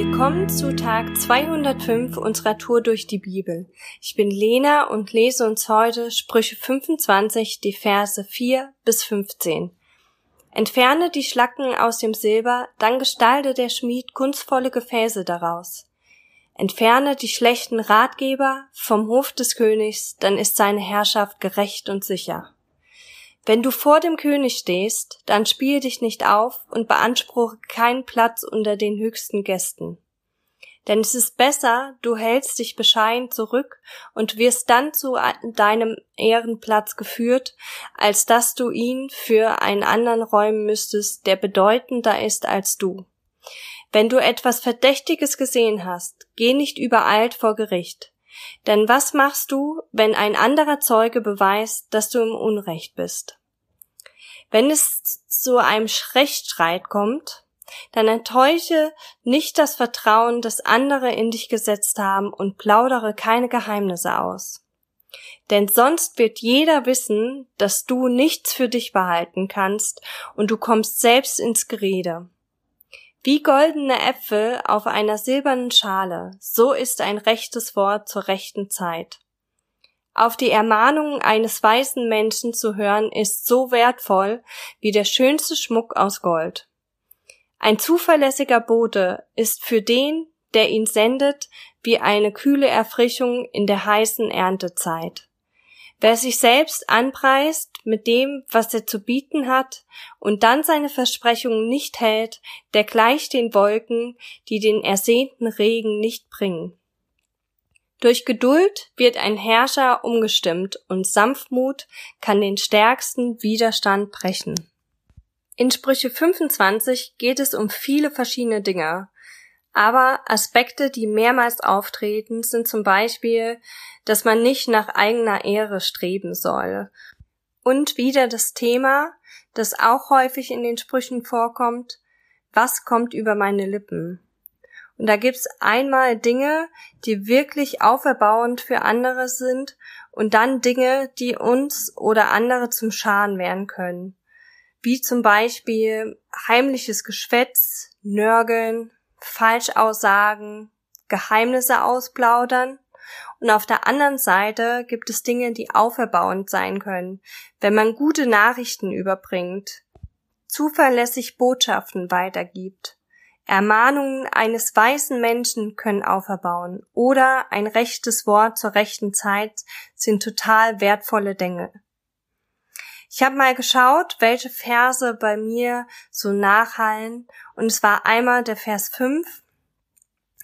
Willkommen zu Tag 205 unserer Tour durch die Bibel. Ich bin Lena und lese uns heute Sprüche 25, die Verse 4 bis 15. Entferne die Schlacken aus dem Silber, dann gestalte der Schmied kunstvolle Gefäße daraus. Entferne die schlechten Ratgeber vom Hof des Königs, dann ist seine Herrschaft gerecht und sicher. Wenn du vor dem König stehst, dann spiel dich nicht auf und beanspruche keinen Platz unter den höchsten Gästen. Denn es ist besser, du hältst dich bescheiden zurück und wirst dann zu deinem Ehrenplatz geführt, als dass du ihn für einen anderen räumen müsstest, der bedeutender ist als du. Wenn du etwas Verdächtiges gesehen hast, geh nicht übereilt vor Gericht. Denn was machst du, wenn ein anderer Zeuge beweist, dass du im Unrecht bist? Wenn es zu einem Rechtsstreit kommt, dann enttäusche nicht das Vertrauen, das andere in dich gesetzt haben und plaudere keine Geheimnisse aus. Denn sonst wird jeder wissen, dass du nichts für dich behalten kannst und du kommst selbst ins Gerede. Wie goldene Äpfel auf einer silbernen Schale, so ist ein rechtes Wort zur rechten Zeit. Auf die Ermahnungen eines weißen Menschen zu hören ist so wertvoll wie der schönste Schmuck aus Gold. Ein zuverlässiger Bote ist für den, der ihn sendet, wie eine kühle Erfrischung in der heißen Erntezeit. Wer sich selbst anpreist mit dem, was er zu bieten hat, und dann seine Versprechungen nicht hält, der gleicht den Wolken, die den ersehnten Regen nicht bringen. Durch Geduld wird ein Herrscher umgestimmt und Sanftmut kann den stärksten Widerstand brechen. In Sprüche 25 geht es um viele verschiedene Dinge. Aber Aspekte, die mehrmals auftreten, sind zum Beispiel, dass man nicht nach eigener Ehre streben soll. Und wieder das Thema, das auch häufig in den Sprüchen vorkommt, was kommt über meine Lippen? Und da gibt's einmal Dinge, die wirklich auferbauend für andere sind und dann Dinge, die uns oder andere zum Schaden werden können. Wie zum Beispiel heimliches Geschwätz, Nörgeln, Falschaussagen, Geheimnisse ausplaudern. Und auf der anderen Seite gibt es Dinge, die auferbauend sein können, wenn man gute Nachrichten überbringt, zuverlässig Botschaften weitergibt Ermahnungen eines weißen Menschen können auferbauen oder ein rechtes Wort zur rechten Zeit sind total wertvolle Dinge. Ich habe mal geschaut, welche Verse bei mir so nachhallen und es war einmal der Vers 5.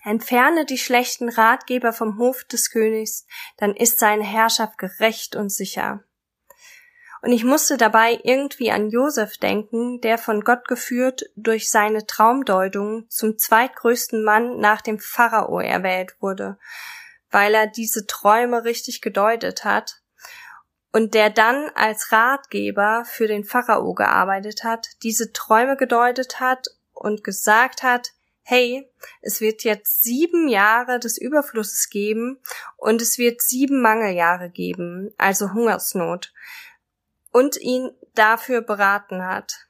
Entferne die schlechten Ratgeber vom Hof des Königs, dann ist seine Herrschaft gerecht und sicher. Und ich musste dabei irgendwie an Josef denken, der von Gott geführt durch seine Traumdeutung zum zweitgrößten Mann nach dem Pharao erwählt wurde, weil er diese Träume richtig gedeutet hat und der dann als Ratgeber für den Pharao gearbeitet hat, diese Träume gedeutet hat und gesagt hat, hey, es wird jetzt sieben Jahre des Überflusses geben und es wird sieben Mangeljahre geben, also Hungersnot und ihn dafür beraten hat.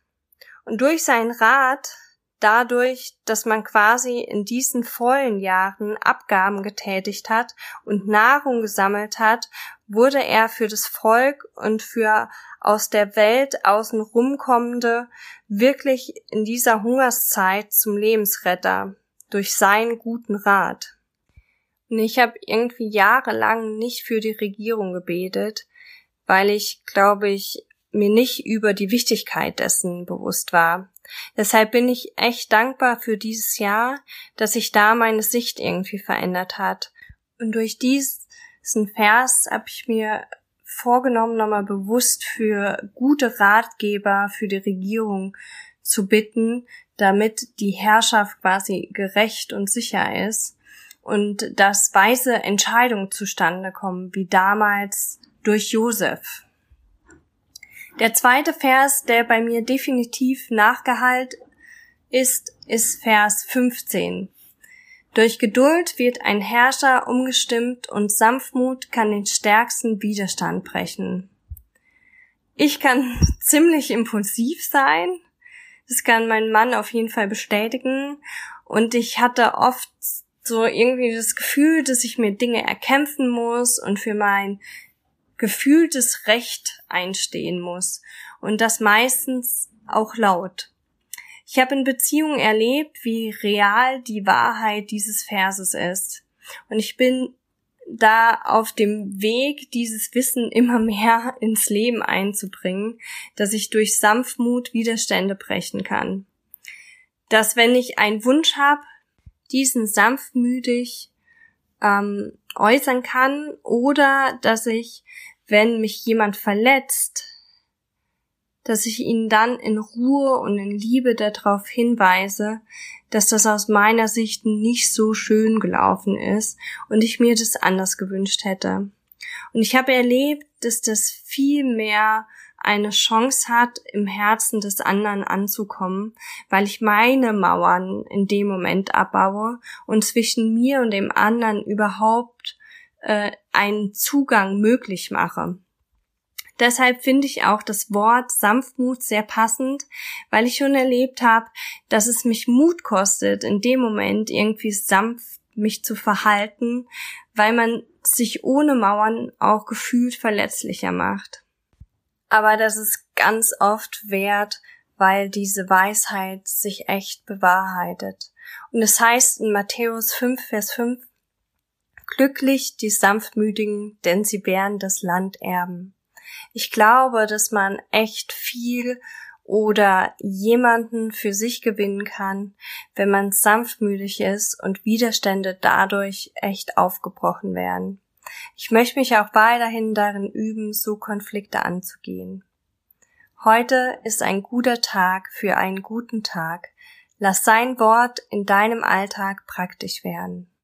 Und durch seinen Rat, dadurch, dass man quasi in diesen vollen Jahren Abgaben getätigt hat und Nahrung gesammelt hat, wurde er für das Volk und für aus der Welt außenrum kommende wirklich in dieser Hungerszeit zum Lebensretter durch seinen guten Rat. Und ich habe irgendwie jahrelang nicht für die Regierung gebetet, weil ich, glaube ich, mir nicht über die Wichtigkeit dessen bewusst war. Deshalb bin ich echt dankbar für dieses Jahr, dass sich da meine Sicht irgendwie verändert hat. Und durch diesen Vers habe ich mir vorgenommen, nochmal bewusst für gute Ratgeber für die Regierung zu bitten, damit die Herrschaft quasi gerecht und sicher ist und dass weise Entscheidungen zustande kommen, wie damals durch Josef. Der zweite Vers, der bei mir definitiv nachgehalt ist, ist Vers 15. Durch Geduld wird ein Herrscher umgestimmt und Sanftmut kann den stärksten Widerstand brechen. Ich kann ziemlich impulsiv sein. Das kann mein Mann auf jeden Fall bestätigen. Und ich hatte oft so irgendwie das Gefühl, dass ich mir Dinge erkämpfen muss und für mein gefühltes Recht einstehen muss. Und das meistens auch laut. Ich habe in Beziehungen erlebt, wie real die Wahrheit dieses Verses ist. Und ich bin da auf dem Weg, dieses Wissen immer mehr ins Leben einzubringen, dass ich durch Sanftmut Widerstände brechen kann. Dass wenn ich einen Wunsch habe, diesen sanftmütig ähm, äußern kann oder dass ich, wenn mich jemand verletzt, dass ich ihn dann in Ruhe und in Liebe darauf hinweise, dass das aus meiner Sicht nicht so schön gelaufen ist und ich mir das anders gewünscht hätte. Und ich habe erlebt, dass das viel mehr eine Chance hat, im Herzen des anderen anzukommen, weil ich meine Mauern in dem Moment abbaue und zwischen mir und dem anderen überhaupt äh, einen Zugang möglich mache. Deshalb finde ich auch das Wort Sanftmut sehr passend, weil ich schon erlebt habe, dass es mich Mut kostet, in dem Moment irgendwie sanft mich zu verhalten, weil man sich ohne Mauern auch gefühlt verletzlicher macht. Aber das ist ganz oft wert, weil diese Weisheit sich echt bewahrheitet. Und es heißt in Matthäus 5, Vers 5, Glücklich die Sanftmütigen, denn sie werden das Land erben. Ich glaube, dass man echt viel oder jemanden für sich gewinnen kann, wenn man sanftmütig ist und Widerstände dadurch echt aufgebrochen werden. Ich möchte mich auch weiterhin darin üben, so Konflikte anzugehen. Heute ist ein guter Tag für einen guten Tag. Lass sein Wort in deinem Alltag praktisch werden.